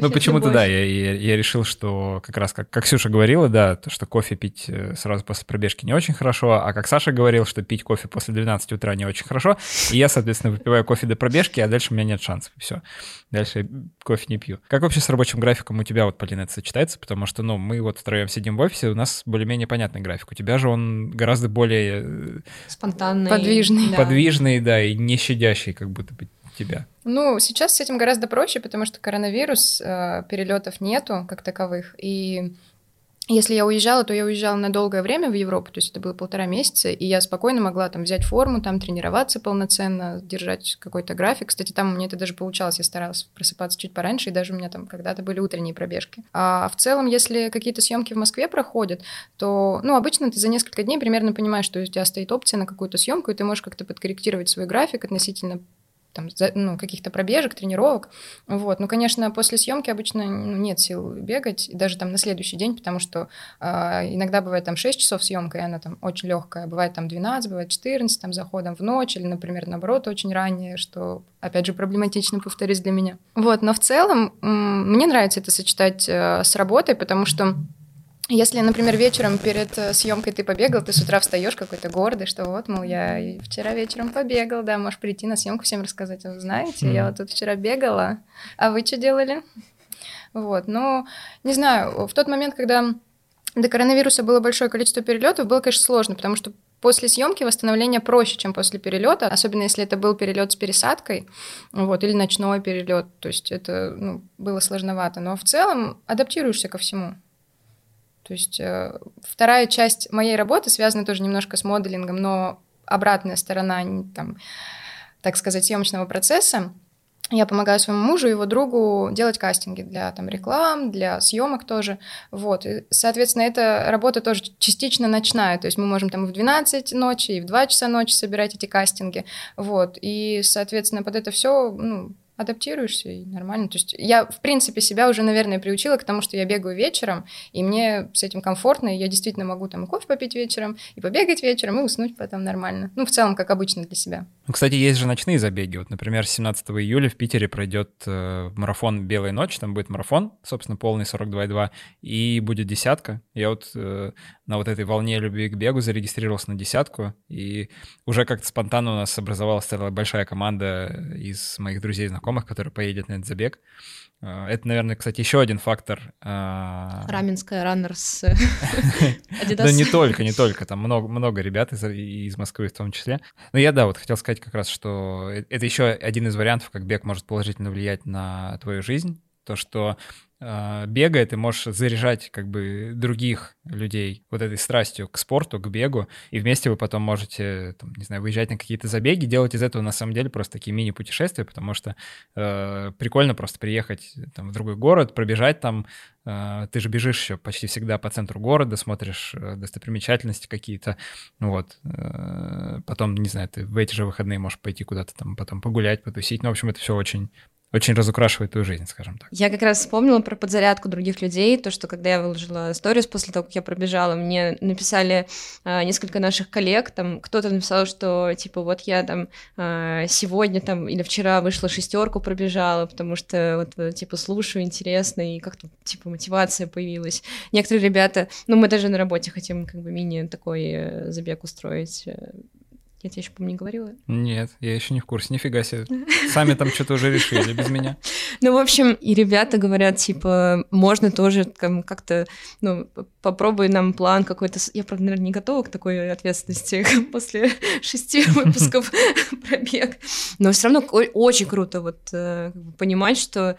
Ну, почему-то, да, я, я, я решил, что как раз, как, как Ксюша говорила, да, то, что кофе пить э, сразу после пробежки не очень хорошо, а как Саша говорил, что пить кофе после 12 утра не очень хорошо, и я, соответственно, выпиваю кофе до пробежки, а дальше у меня нет шансов, и все. Дальше я кофе не пью. Как вообще с рабочим графиком у тебя, вот, Полина, это сочетается? Потому что, ну, мы вот втроем сидим в офисе, у нас более-менее понятный график. У тебя же он гораздо более э, Спонтанный. Подвижный. да. подвижный, да, и не щадящий, как будто бы тебя. Ну, сейчас с этим гораздо проще, потому что коронавирус, э, перелетов нету как таковых. И если я уезжала, то я уезжала на долгое время в Европу, то есть это было полтора месяца, и я спокойно могла там взять форму, там тренироваться полноценно, держать какой-то график. Кстати, там меня это даже получалось, я старалась просыпаться чуть пораньше, и даже у меня там когда-то были утренние пробежки. А в целом, если какие-то съемки в Москве проходят, то, ну, обычно ты за несколько дней примерно понимаешь, что у тебя стоит опция на какую-то съемку, и ты можешь как-то подкорректировать свой график относительно там, ну, каких-то пробежек, тренировок. Вот. Ну, конечно, после съемки обычно ну, нет сил бегать, и даже там на следующий день, потому что а, иногда бывает там 6 часов съемка, и она там очень легкая, бывает там 12, бывает 14, там заходом в ночь, или, например, наоборот, очень ранее, что, опять же, проблематично, повторюсь, для меня. Вот, но в целом мне нравится это сочетать э, с работой, потому что если, например, вечером перед э, съемкой ты побегал, ты с утра встаешь какой-то гордый, что вот, мол, я вчера вечером побегал, да, можешь прийти на съемку всем рассказать, вы знаете, я Мгм. вот тут вчера бегала, а вы что делали? Вот, но не знаю, в тот момент, когда до коронавируса было большое количество перелетов, было, конечно, сложно, потому что после съемки восстановление проще, чем после перелета, особенно если это был перелет с пересадкой, вот, или ночной перелет, то есть это ну, было сложновато, но в целом адаптируешься ко всему. То есть э, вторая часть моей работы связана тоже немножко с моделингом, но обратная сторона, там, так сказать, съемочного процесса. Я помогаю своему мужу и его другу делать кастинги для там, реклам, для съемок тоже. Вот. И, соответственно, эта работа тоже частично ночная. То есть мы можем там в 12 ночи, и в 2 часа ночи собирать эти кастинги. Вот. И, соответственно, под это все ну, адаптируешься и нормально. То есть я, в принципе, себя уже, наверное, приучила к тому, что я бегаю вечером, и мне с этим комфортно, и я действительно могу там и кофе попить вечером, и побегать вечером, и уснуть потом нормально. Ну, в целом, как обычно для себя. Ну, кстати, есть же ночные забеги. Вот, например, 17 июля в Питере пройдет э, марафон «Белая ночь». Там будет марафон, собственно, полный 42,2, и будет десятка. Я вот э, на вот этой волне любви к бегу зарегистрировался на десятку, и уже как-то спонтанно у нас образовалась целая большая команда из моих друзей и знакомых, которые поедет на этот забег. Э, Это, наверное, кстати, еще один фактор. э, Раменская раннерс. да не только, не только, там много, много ребят из, из Москвы в том числе. Но я, да, вот хотел сказать как раз, что э- это еще один из вариантов, как бег может положительно влиять на твою жизнь. То, что э, бегая, ты можешь заряжать как бы других людей вот этой страстью к спорту, к бегу, и вместе вы потом можете, там, не знаю, выезжать на какие-то забеги, делать из этого на самом деле просто такие мини-путешествия, потому что э, прикольно просто приехать там, в другой город, пробежать там, э, ты же бежишь еще почти всегда по центру города, смотришь э, достопримечательности какие-то, ну вот, э, потом, не знаю, ты в эти же выходные можешь пойти куда-то там потом погулять, потусить, ну, в общем, это все очень очень разукрашивает твою жизнь, скажем так. Я как раз вспомнила про подзарядку других людей, то, что когда я выложила сторис после того, как я пробежала, мне написали э, несколько наших коллег, там кто-то написал, что типа вот я там э, сегодня там или вчера вышла шестерку пробежала, потому что вот типа слушаю, интересно, и как-то типа мотивация появилась. Некоторые ребята, ну мы даже на работе хотим как бы мини такой э, забег устроить э, я тебе еще, по-моему, не говорила? Нет, я еще не в курсе, нифига себе. Сами там что-то уже решили без меня. Ну, в общем, и ребята говорят, типа, можно тоже как-то, ну, попробуй нам план какой-то. Я, правда, наверное, не готова к такой ответственности после шести выпусков пробег. Но все равно очень круто вот э, понимать, что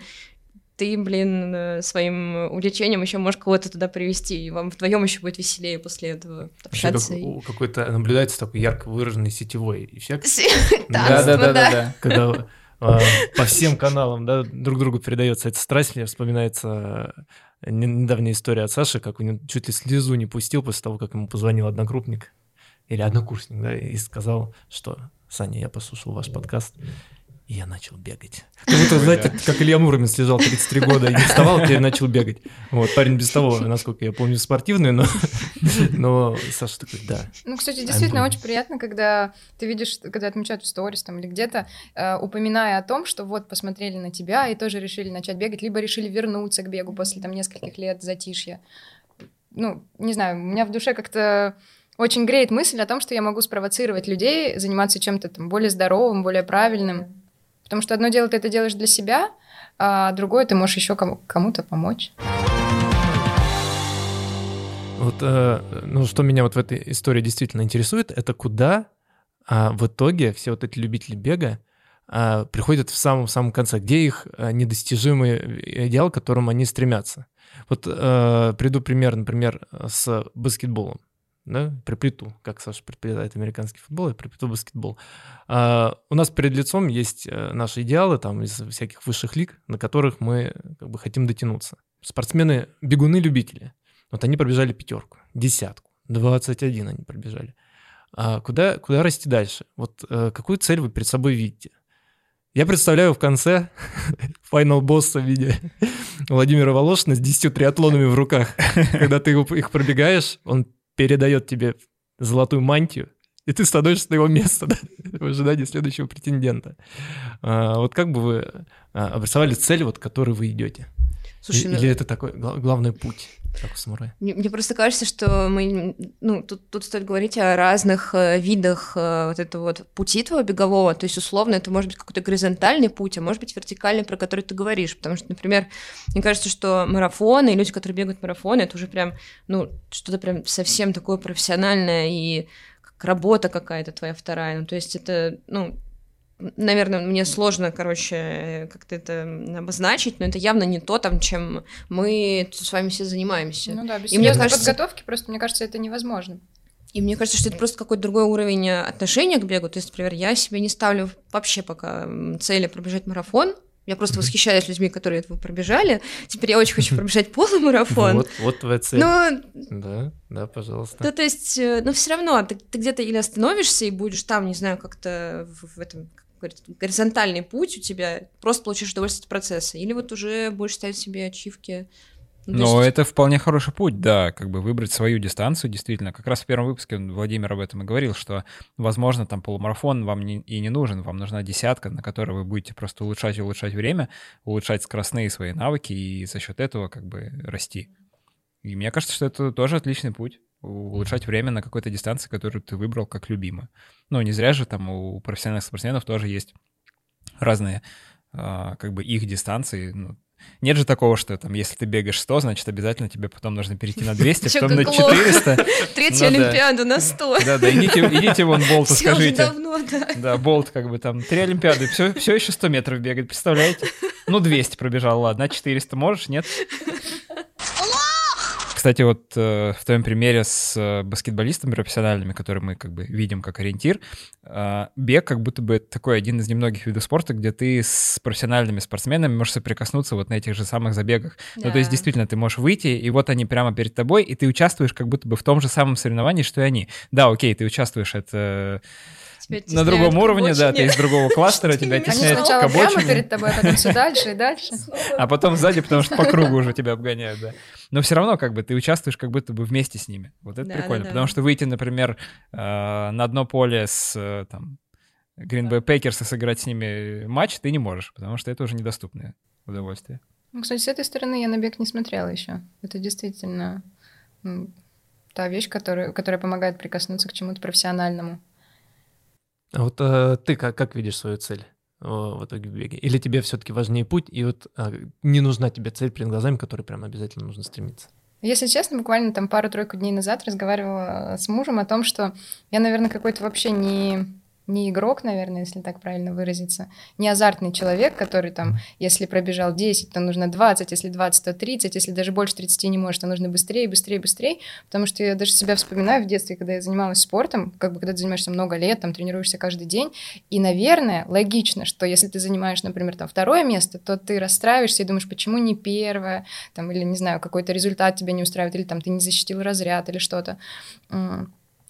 ты, блин, э, своим увлечением еще можешь кого-то туда привести, и вам вдвоем еще будет веселее после этого общаться. Как, и... Какой-то наблюдается такой ярко выраженный сетевой эффект. Да, да, да, да. Когда а, по всем каналам, да, друг другу передается эта страсть. Мне вспоминается э, недавняя история от Саши, как у него чуть ли слезу не пустил после того, как ему позвонил одногруппник или однокурсник, да, и сказал, что «Саня, я послушал ваш подкаст, и я начал бегать. Как будто, знаете, как Илья Муромец лежал 33 года и не вставал, теперь начал бегать. Вот, парень без того, насколько я помню, спортивный, но, но Саша такой, да. Ну, кстати, действительно очень приятно, когда ты видишь, когда отмечают в сторис там или где-то, э, упоминая о том, что вот посмотрели на тебя и тоже решили начать бегать, либо решили вернуться к бегу после там нескольких лет затишья. Ну, не знаю, у меня в душе как-то очень греет мысль о том, что я могу спровоцировать людей заниматься чем-то там более здоровым, более правильным. Потому что одно дело ты это делаешь для себя, а другое ты можешь еще кому- кому-то помочь. Вот, э, ну, что меня вот в этой истории действительно интересует, это куда а, в итоге все вот эти любители бега а, приходят в самом-самом конце, где их а, недостижимый идеал, к которому они стремятся. Вот э, приду пример, например, с баскетболом да, приплету, как Саша предпочитает американский футбол, я приплету баскетбол. А, у нас перед лицом есть э, наши идеалы там из всяких высших лиг, на которых мы как бы хотим дотянуться. Спортсмены, бегуны-любители, вот они пробежали пятерку, десятку, 21 они пробежали. А куда, куда расти дальше? Вот э, какую цель вы перед собой видите? Я представляю в конце финал босса в виде Владимира Волошина с 10 триатлонами в руках. Когда ты их пробегаешь, он передает тебе золотую мантию, и ты становишься на его место да, в ожидании следующего претендента. А, вот как бы вы а, обрисовали цель, вот, к которой вы идете? Слушай, Или ну... это такой главный путь? Как у самурая. Мне, мне просто кажется, что мы, ну, тут, тут стоит говорить о разных э, видах э, вот этого вот пути твоего бегового, то есть условно это может быть какой-то горизонтальный путь, а может быть вертикальный, про который ты говоришь, потому что, например, мне кажется, что марафоны и люди, которые бегают марафоны, это уже прям, ну, что-то прям совсем такое профессиональное и как работа какая-то твоя вторая, ну, то есть это, ну, наверное, мне сложно, короче, как-то это обозначить, но это явно не то, там, чем мы с вами все занимаемся. Ну да, без и мне кажется, подготовки просто, мне кажется, это невозможно. И мне кажется, что это просто какой-то другой уровень отношения к бегу. То есть, например, я себе не ставлю вообще пока цели пробежать марафон, я просто восхищаюсь людьми, которые этого пробежали. Теперь я очень хочу пробежать полумарафон. Вот, вот твоя цель. Но... Да, да, пожалуйста. Да, то есть, э, но все равно ты, ты где-то или остановишься и будешь там, не знаю, как-то в, в этом горизонтальный путь у тебя, просто получишь удовольствие от процесса, или вот уже будешь ставить себе ачивки. Ну, Но есть... это вполне хороший путь, да, как бы выбрать свою дистанцию, действительно. Как раз в первом выпуске Владимир об этом и говорил, что, возможно, там полумарафон вам не, и не нужен, вам нужна десятка, на которой вы будете просто улучшать и улучшать время, улучшать скоростные свои навыки и за счет этого как бы расти. И мне кажется, что это тоже отличный путь улучшать время на какой-то дистанции, которую ты выбрал как любимую. Ну, не зря же там у профессиональных спортсменов тоже есть разные а, как бы их дистанции. Ну, нет же такого, что там, если ты бегаешь 100, значит, обязательно тебе потом нужно перейти на 200, потом на 400. Третью Олимпиаду на 100. Да, да, идите, идите вон Болту, скажите. давно, да. Да, Болт как бы там, три Олимпиады, все, все еще 100 метров бегает, представляете? Ну, 200 пробежал, ладно, а 400 можешь, нет? Кстати, вот э, в твоем примере с э, баскетболистами профессиональными, которые мы как бы видим как ориентир, э, бег как будто бы такой один из немногих видов спорта, где ты с профессиональными спортсменами можешь соприкоснуться вот на этих же самых забегах. Да. Ну, то есть действительно ты можешь выйти, и вот они прямо перед тобой, и ты участвуешь как будто бы в том же самом соревновании, что и они. Да, окей, ты участвуешь, это тебя на другом уровне, да, ты из другого кластера, тебя тесняют к обочине, перед тобой, а потом все дальше и дальше. а потом сзади, потому что по кругу уже тебя обгоняют, да. Но все равно как бы ты участвуешь как будто бы вместе с ними. Вот это прикольно, потому что выйти, например, э, на одно поле с э, там Green Bay Packers и сыграть с ними матч ты не можешь, потому что это уже недоступное удовольствие. Ну, кстати, с этой стороны я на бег не смотрела еще. Это действительно та вещь, которая, которая помогает прикоснуться к чему-то профессиональному. А вот э, ты как, как видишь свою цель э, в итоге в беге? Или тебе все-таки важнее путь, и вот а, не нужна тебе цель перед глазами, к которой прям обязательно нужно стремиться? Если честно, буквально там пару-тройку дней назад разговаривала с мужем о том, что я, наверное, какой-то вообще не, не игрок, наверное, если так правильно выразиться, не азартный человек, который там, если пробежал 10, то нужно 20, если 20, то 30, если даже больше 30 не можешь, то нужно быстрее, быстрее, быстрее, потому что я даже себя вспоминаю в детстве, когда я занималась спортом, как бы когда ты занимаешься много лет, там тренируешься каждый день, и, наверное, логично, что если ты занимаешь, например, там второе место, то ты расстраиваешься и думаешь, почему не первое, там, или, не знаю, какой-то результат тебя не устраивает, или там ты не защитил разряд или что-то.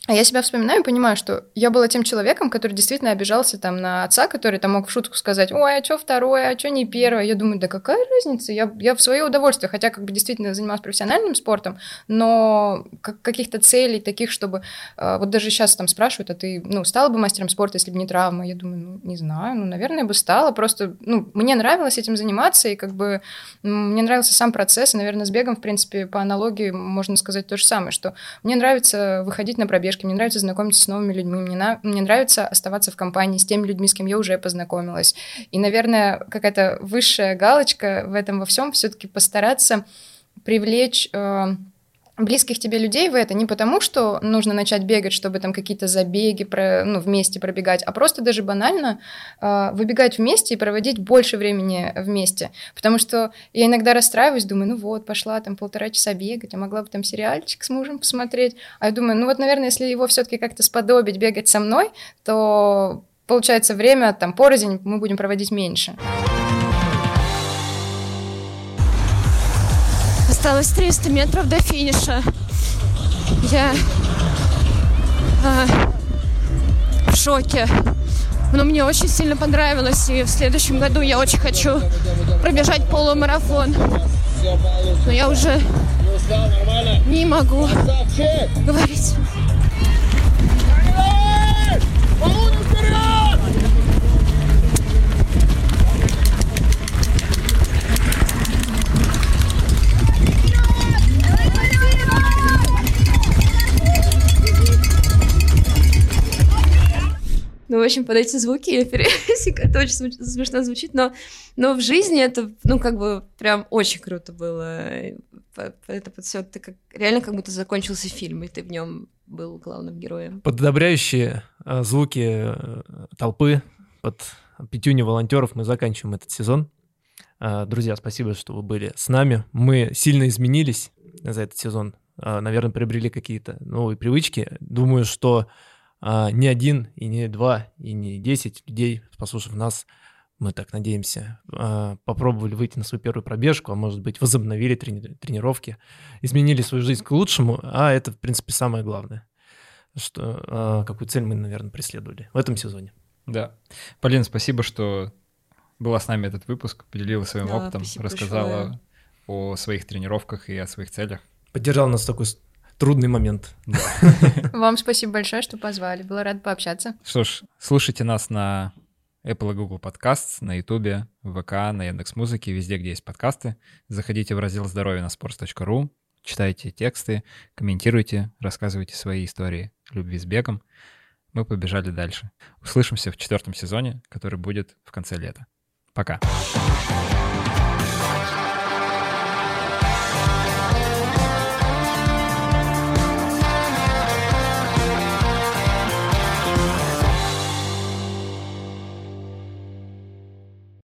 А я себя вспоминаю и понимаю, что я была тем человеком, который действительно обижался там на отца, который там мог в шутку сказать, ой, а что второе, а что не первое? Я думаю, да какая разница, я, я в свое удовольствие, хотя как бы действительно занималась профессиональным спортом, но как, каких-то целей таких, чтобы... э, вот даже сейчас там спрашивают, а ты, ну, стала бы мастером спорта, если бы не травма? Я думаю, ну, не знаю, ну, наверное, бы стала, просто, ну, мне нравилось этим заниматься, и как бы мне нравился сам процесс, и, наверное, с бегом, в принципе, по аналогии можно сказать то же самое, что мне нравится выходить на пробежки, мне нравится знакомиться с новыми людьми, мне, на- мне нравится оставаться в компании с теми людьми, с кем я уже познакомилась. И, наверное, какая-то высшая галочка в этом во всем все-таки постараться привлечь э, близких тебе людей в это не потому, что нужно начать бегать, чтобы там какие-то забеги про, ну, вместе пробегать, а просто даже банально э, выбегать вместе и проводить больше времени вместе. Потому что я иногда расстраиваюсь, думаю, ну вот, пошла там полтора часа бегать, а могла бы там сериальчик с мужем посмотреть. А я думаю, ну вот, наверное, если его все-таки как-то сподобить бегать со мной, то получается время там порознь мы будем проводить меньше. Осталось 300 метров до финиша. Я а, в шоке. Но мне очень сильно понравилось, и в следующем году я очень хочу пробежать полумарафон. Но я уже не могу говорить. Ну, в общем, под эти звуки я пересекаю. Это очень смеш- смешно звучит, но, но в жизни это, ну, как бы прям очень круто было. Это вот все, ты как, реально как будто закончился фильм, и ты в нем был главным героем. Под одобряющие э, звуки э, толпы, под пятюню волонтеров мы заканчиваем этот сезон. Э, Друзья, спасибо, что вы были с нами. Мы сильно изменились за этот сезон. Э, Наверное, приобрели какие-то новые привычки. Думаю, что а, не один, и не два, и не десять людей, послушав нас, мы так надеемся, а, попробовали выйти на свою первую пробежку, а может быть, возобновили трени- тренировки, изменили свою жизнь к лучшему, а это, в принципе, самое главное, что, а, какую цель мы, наверное, преследовали в этом сезоне. Да. Полин, спасибо, что была с нами этот выпуск, поделилась своим Да, опытом, рассказала о своих тренировках и о своих целях. Поддержал нас в такой трудный момент. Вам спасибо большое, что позвали. Была рада пообщаться. Что ж, слушайте нас на Apple и Google Podcasts, на YouTube, в ВК, на Яндекс.Музыке, везде, где есть подкасты. Заходите в раздел «Здоровье на sports.ru», читайте тексты, комментируйте, рассказывайте свои истории любви с бегом. Мы побежали дальше. Услышимся в четвертом сезоне, который будет в конце лета. Пока. Пока.